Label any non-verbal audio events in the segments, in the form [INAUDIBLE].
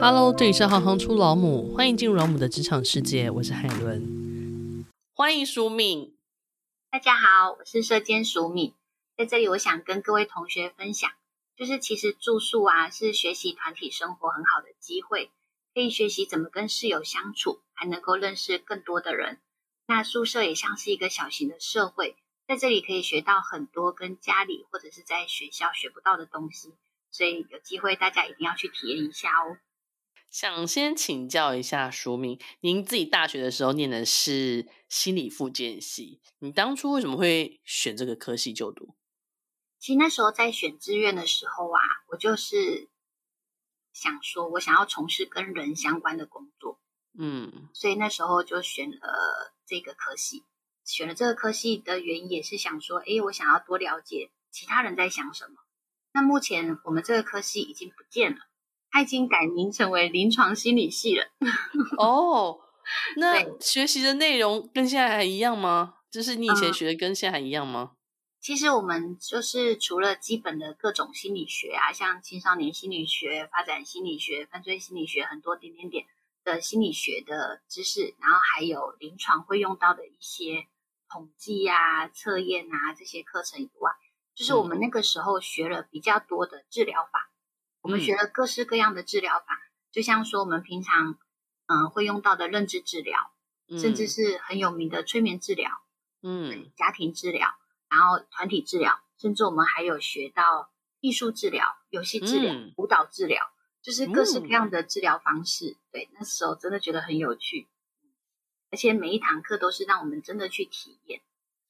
Hello，这里是行行出老母，欢迎进入老母的职场世界，我是海伦，欢迎淑敏。大家好，我是社监淑敏，在这里我想跟各位同学分享，就是其实住宿啊是学习团体生活很好的机会，可以学习怎么跟室友相处，还能够认识更多的人。那宿舍也像是一个小型的社会，在这里可以学到很多跟家里或者是在学校学不到的东西。所以有机会大家一定要去体验一下哦。想先请教一下淑明，您自己大学的时候念的是心理复健系，你当初为什么会选这个科系就读？其实那时候在选志愿的时候啊，我就是想说我想要从事跟人相关的工作，嗯，所以那时候就选了这个科系。选了这个科系的原因也是想说，诶，我想要多了解其他人在想什么。那目前我们这个科系已经不见了，它已经改名成为临床心理系了。[LAUGHS] 哦，那学习的内容跟现在还一样吗？就是你以前学的跟现在还一样吗？嗯，其实我们就是除了基本的各种心理学啊，像青少年心理学、发展心理学、犯罪心理学，很多点点点的心理学的知识，然后还有临床会用到的一些统计啊、测验啊这些课程以外。就是我们那个时候学了比较多的治疗法，我们学了各式各样的治疗法，就像说我们平常嗯会用到的认知治疗，甚至是很有名的催眠治疗，嗯，家庭治疗，然后团体治疗，甚至我们还有学到艺术治疗、游戏治疗、舞蹈治疗，就是各式各样的治疗方式。对，那时候真的觉得很有趣，而且每一堂课都是让我们真的去体验。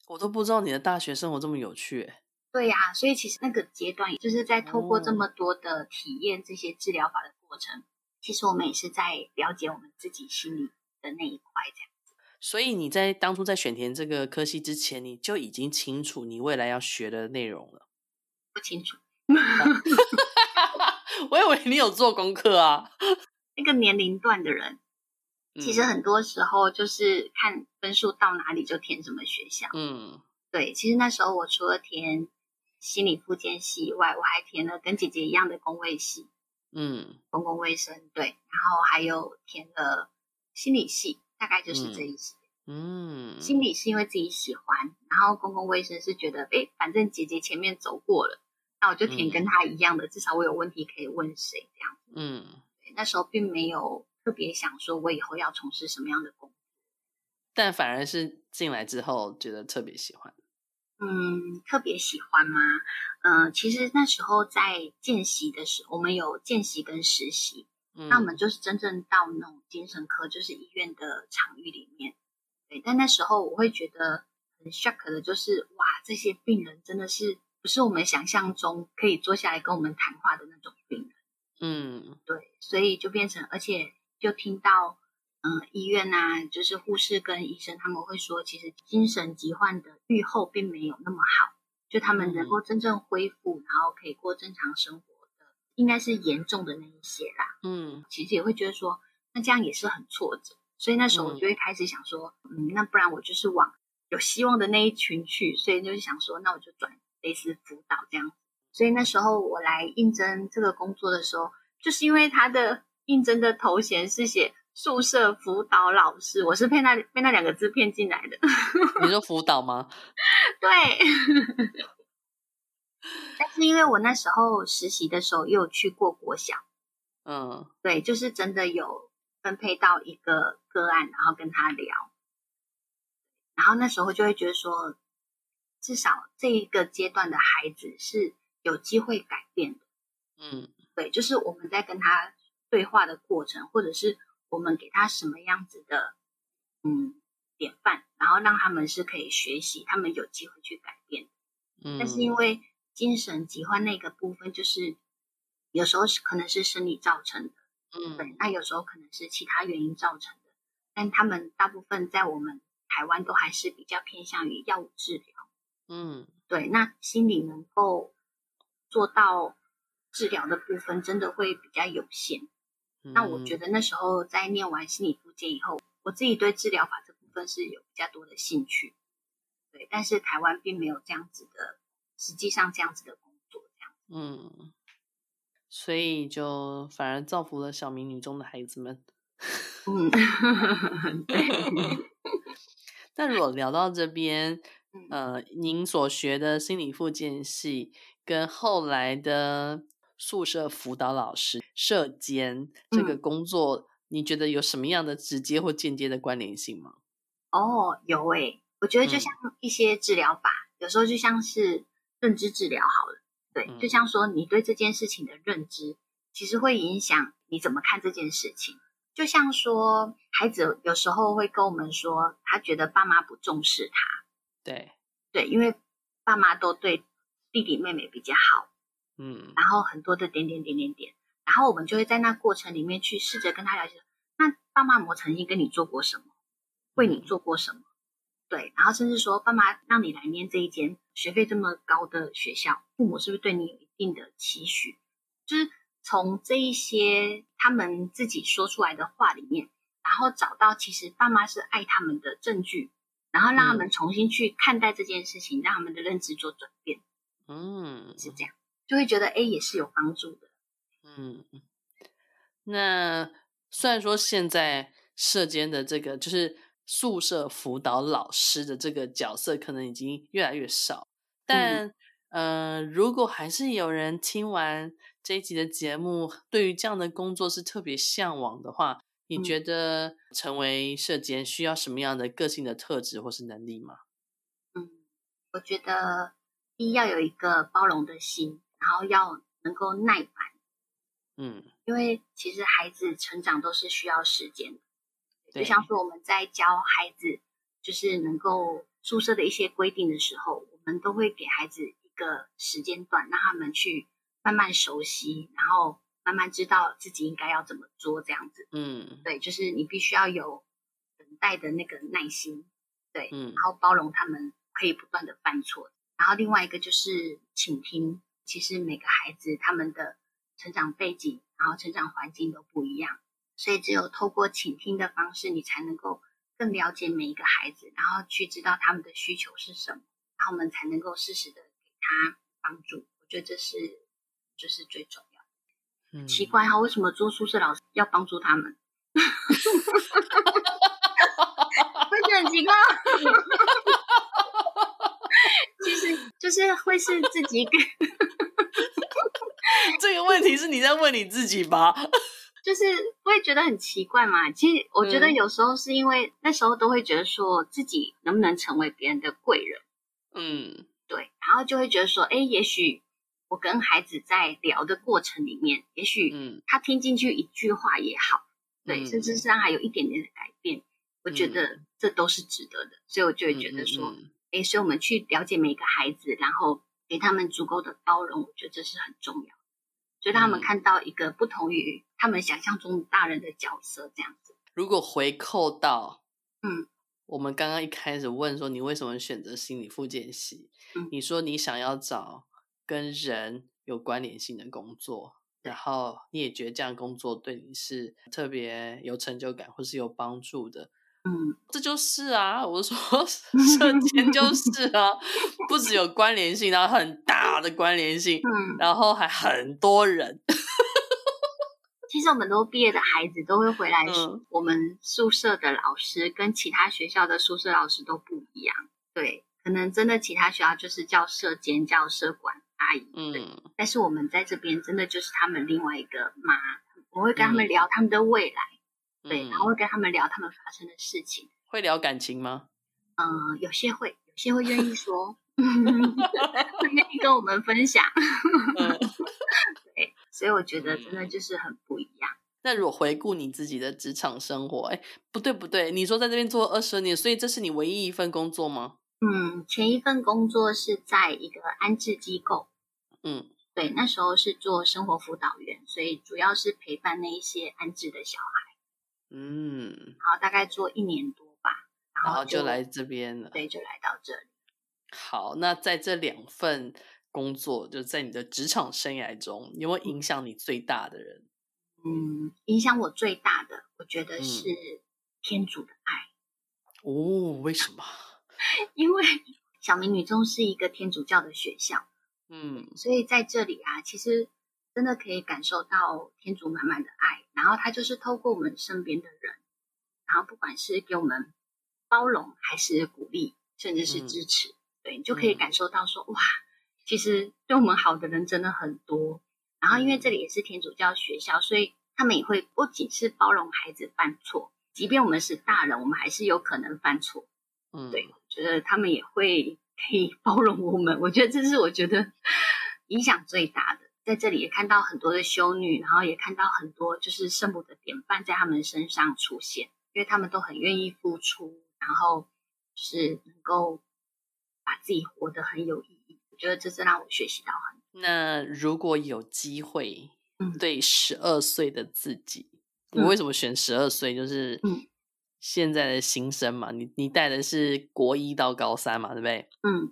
我都不知道你的大学生活这么有趣。对呀、啊，所以其实那个阶段，也就是在透过这么多的体验这些治疗法的过程，哦、其实我们也是在了解我们自己心里的那一块这样子。所以你在当初在选填这个科系之前，你就已经清楚你未来要学的内容了？不清楚，[LAUGHS] 我以为你有做功课啊。[LAUGHS] 那个年龄段的人，其实很多时候就是看分数到哪里就填什么学校。嗯，对，其实那时候我除了填。心理复健系以外，我还填了跟姐姐一样的公卫系，嗯，公共卫生对，然后还有填了心理系，大概就是这一些。嗯，心理是因为自己喜欢，然后公共卫生是觉得，哎，反正姐姐前面走过了，那我就填跟她一样的，嗯、至少我有问题可以问谁这样子。嗯，那时候并没有特别想说我以后要从事什么样的工作，但反而是进来之后觉得特别喜欢。嗯，特别喜欢吗？嗯、呃，其实那时候在见习的时候，我们有见习跟实习，嗯、那我们就是真正到那种精神科，就是医院的场域里面。对，但那时候我会觉得很 shock 的，就是哇，这些病人真的是不是我们想象中可以坐下来跟我们谈话的那种病人。嗯，对，所以就变成，而且就听到。嗯，医院呐，就是护士跟医生他们会说，其实精神疾患的预后并没有那么好，就他们能够真正恢复，然后可以过正常生活的，应该是严重的那一些啦。嗯，其实也会觉得说，那这样也是很挫折，所以那时候我就会开始想说，嗯，那不然我就是往有希望的那一群去，所以就是想说，那我就转类似辅导这样。所以那时候我来应征这个工作的时候，就是因为他的应征的头衔是写。宿舍辅导老师，我是被那被那两个字骗进来的。[LAUGHS] 你说辅导吗？[LAUGHS] 对。但是因为我那时候实习的时候也有去过国小，嗯，对，就是真的有分配到一个个案，然后跟他聊，然后那时候就会觉得说，至少这一个阶段的孩子是有机会改变的。嗯，对，就是我们在跟他对话的过程，或者是。我们给他什么样子的嗯典范，然后让他们是可以学习，他们有机会去改变。嗯，但是因为精神疾患那个部分，就是有时候是可能是生理造成的，嗯，对，那有时候可能是其他原因造成的，但他们大部分在我们台湾都还是比较偏向于药物治疗，嗯，对，那心理能够做到治疗的部分，真的会比较有限。那我觉得那时候在念完心理复健以后，我自己对治疗法这部分是有比较多的兴趣，对，但是台湾并没有这样子的，实际上这样子的工作这样。嗯，所以就反而造福了小民女中的孩子们。嗯，[LAUGHS] 对。[LAUGHS] 但如果聊到这边，呃，您所学的心理复健系跟后来的宿舍辅导老师、社监这个工作，嗯、你觉得有什么样的直接或间接的关联性吗？哦，有诶、欸，我觉得就像一些治疗法，嗯、有时候就像是认知治疗好了，对，嗯、就像说你对这件事情的认知，其实会影响你怎么看这件事情。就像说，孩子有时候会跟我们说，他觉得爸妈不重视他。对对，因为爸妈都对弟弟妹妹比较好，嗯，然后很多的点点点点点，然后我们就会在那过程里面去试着跟他了解，那爸妈有没有曾经跟你做过什么，为你做过什么？对，然后甚至说，爸妈让你来念这一间学费这么高的学校，父母是不是对你有一定的期许？就是。从这一些他们自己说出来的话里面，然后找到其实爸妈是爱他们的证据，然后让他们重新去看待这件事情，嗯、让他们的认知做转变。嗯，是这样，就会觉得哎，也是有帮助的。嗯，那虽然说现在社间的这个就是宿舍辅导老师的这个角色可能已经越来越少，但、嗯、呃，如果还是有人听完。这一集的节目，对于这样的工作是特别向往的话，你觉得成为社监需要什么样的个性的特质或是能力吗？嗯，我觉得一要有一个包容的心，然后要能够耐烦。嗯，因为其实孩子成长都是需要时间的，就像说我们在教孩子，就是能够宿舍的一些规定的时候，我们都会给孩子一个时间段，让他们去。慢慢熟悉，然后慢慢知道自己应该要怎么做，这样子。嗯，对，就是你必须要有等待的那个耐心，对，嗯，然后包容他们可以不断的犯错。然后另外一个就是倾听，其实每个孩子他们的成长背景，然后成长环境都不一样，所以只有透过倾听的方式，你才能够更了解每一个孩子，然后去知道他们的需求是什么，然后我们才能够适时的给他帮助。我觉得这是。就是最重要。嗯，奇怪哈，为什么做宿舍老师要帮助他们？[LAUGHS] 会觉得很奇怪。[LAUGHS] 其实就是会是自己给。[LAUGHS] 这个问题是你在问你自己吧？[LAUGHS] 就是会觉得很奇怪嘛。其实我觉得有时候是因为那时候都会觉得说自己能不能成为别人的贵人。嗯，对，然后就会觉得说，哎，也许。我跟孩子在聊的过程里面，也许他听进去一句话也好，嗯、对，甚至是让他有一点点的改变，嗯、我觉得这都是值得的。所以我就会觉得说，哎、嗯，所以我们去了解每一个孩子，然后给他们足够的包容，我觉得这是很重要。所以让他们看到一个不同于他们想象中大人的角色，这样子。如果回扣到，嗯，我们刚刚一开始问说你为什么选择心理复健系，嗯，你说你想要找。跟人有关联性的工作，然后你也觉得这样工作对你是特别有成就感或是有帮助的，嗯，这就是啊，我说舍监就是啊，不只有关联性，然后很大的关联性，嗯，然后还很多人。[LAUGHS] 其实我们都毕业的孩子都会回来说，我们宿舍的老师跟其他学校的宿舍老师都不一样，对，可能真的其他学校就是叫舍监，叫舍管。阿姨，嗯，但是我们在这边真的就是他们另外一个妈，我会跟他们聊他们的未来，嗯、对，然后会跟他们聊他们发生的事情。会聊感情吗？嗯、呃，有些会，有些会愿意说，[LAUGHS] 会愿意跟我们分享。嗯、[LAUGHS] 对，所以我觉得真的就是很不一样。那如果回顾你自己的职场生活，哎，不对不对，你说在这边做二十年，所以这是你唯一一份工作吗？嗯，前一份工作是在一个安置机构，嗯，对，那时候是做生活辅导员，所以主要是陪伴那一些安置的小孩，嗯，然后大概做一年多吧，然后就，来这边了，对，就来到这里。好，那在这两份工作，就在你的职场生涯中，有没有影响你最大的人？嗯，影响我最大的，我觉得是天主的爱。嗯、哦，为什么？[LAUGHS] 因为小明女中是一个天主教的学校，嗯，所以在这里啊，其实真的可以感受到天主满满的爱，然后他就是透过我们身边的人，然后不管是给我们包容，还是鼓励，甚至是支持，嗯、对，你就可以感受到说，哇，其实对我们好的人真的很多。然后因为这里也是天主教学校，所以他们也会不仅是包容孩子犯错，即便我们是大人，我们还是有可能犯错。嗯，对，觉得他们也会可以包容我们。我觉得这是我觉得 [LAUGHS] 影响最大的。在这里也看到很多的修女，然后也看到很多就是圣母的典范在他们身上出现，因为他们都很愿意付出，然后是能够把自己活得很有意义。我觉得这是让我学习到很多。那如果有机会，对十二岁的自己，嗯、我为什么选十二岁？就是现在的新生嘛，你你带的是国一到高三嘛，对不对？嗯，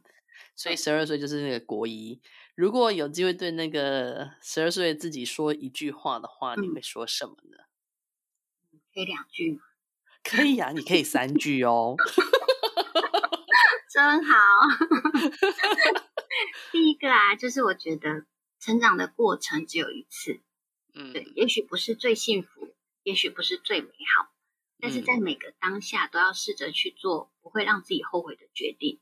所以十二岁就是那个国一。如果有机会对那个十二岁的自己说一句话的话，你会说什么呢？可以两句吗？可以啊，你可以三句哦。[LAUGHS] 真好。第一个啊，就是我觉得成长的过程只有一次，嗯，对，也许不是最幸福，也许不是最美好，但是在每个当下都要试着去做不会让自己后悔的决定，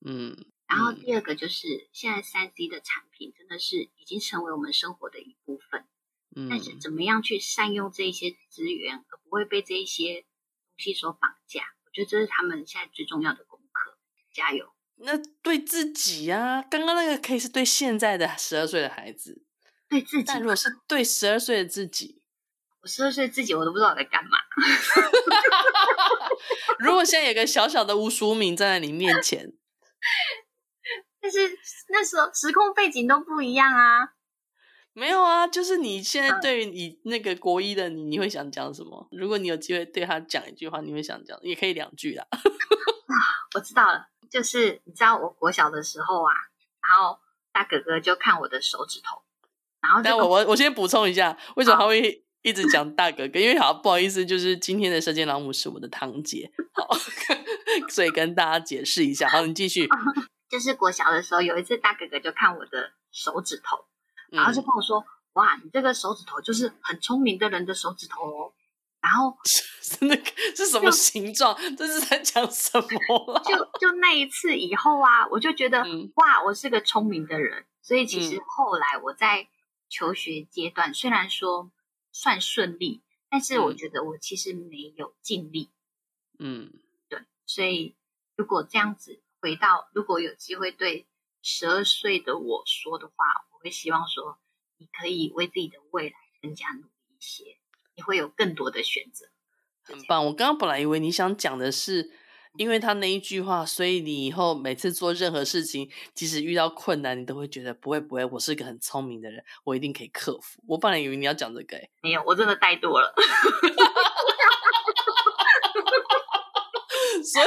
嗯。然后第二个就是，嗯、现在三 C 的产品真的是已经成为我们生活的一部分。嗯，但是怎么样去善用这一些资源，而不会被这一些东西所绑架？我觉得这是他们现在最重要的功课。加油！那对自己啊，刚刚那个可以是对现在的十二岁的孩子，对自己。但如果是对十二岁的自己，[LAUGHS] 我十二岁自己我都不知道我在干嘛。[LAUGHS] 如果现在有个小小的吴淑敏站在你面前。但是那时候时空背景都不一样啊，没有啊，就是你现在对于你那个国一的你，你会想讲什么？如果你有机会对他讲一句话，你会想讲，也可以两句啦。啊，[LAUGHS] 我知道了，就是你知道我国小的时候啊，然后大哥哥就看我的手指头，然后但我我我先补充一下，为什么他会一直讲大哥哥？因为好不好意思，就是今天的射箭老母是我的堂姐，好，[LAUGHS] 所以跟大家解释一下。好，你继续。[LAUGHS] 就是国小的时候，有一次大哥哥就看我的手指头，然后就跟我说：“嗯、哇，你这个手指头就是很聪明的人的手指头哦。”然后那个是什么形状？这是在讲什么？就就那一次以后啊，我就觉得、嗯、哇，我是个聪明的人。所以其实后来我在求学阶段，嗯、虽然说算顺利，但是我觉得我其实没有尽力。嗯，对。所以如果这样子。回到，如果有机会对十二岁的我说的话，我会希望说，你可以为自己的未来更加努力一些，你会有更多的选择。很棒！我刚刚本来以为你想讲的是，因为他那一句话，所以你以后每次做任何事情，即使遇到困难，你都会觉得不会不会，我是个很聪明的人，我一定可以克服。我本来以为你要讲这个，哎，[LAUGHS] 没有，我真的怠惰了。[LAUGHS] 所以。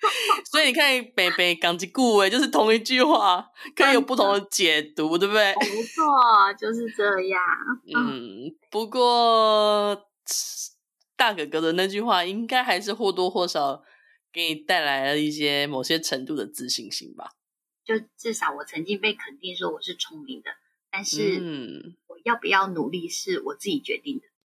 [LAUGHS] 所以你看，北北港吉顾威就是同一句话，可以有不同的解读，对不对？没错，就是这样。嗯，不过大哥哥的那句话，应该还是或多或少给你带来了一些某些程度的自信心吧？就至少我曾经被肯定说我是聪明的，但是我要不要努力是我自己决定的。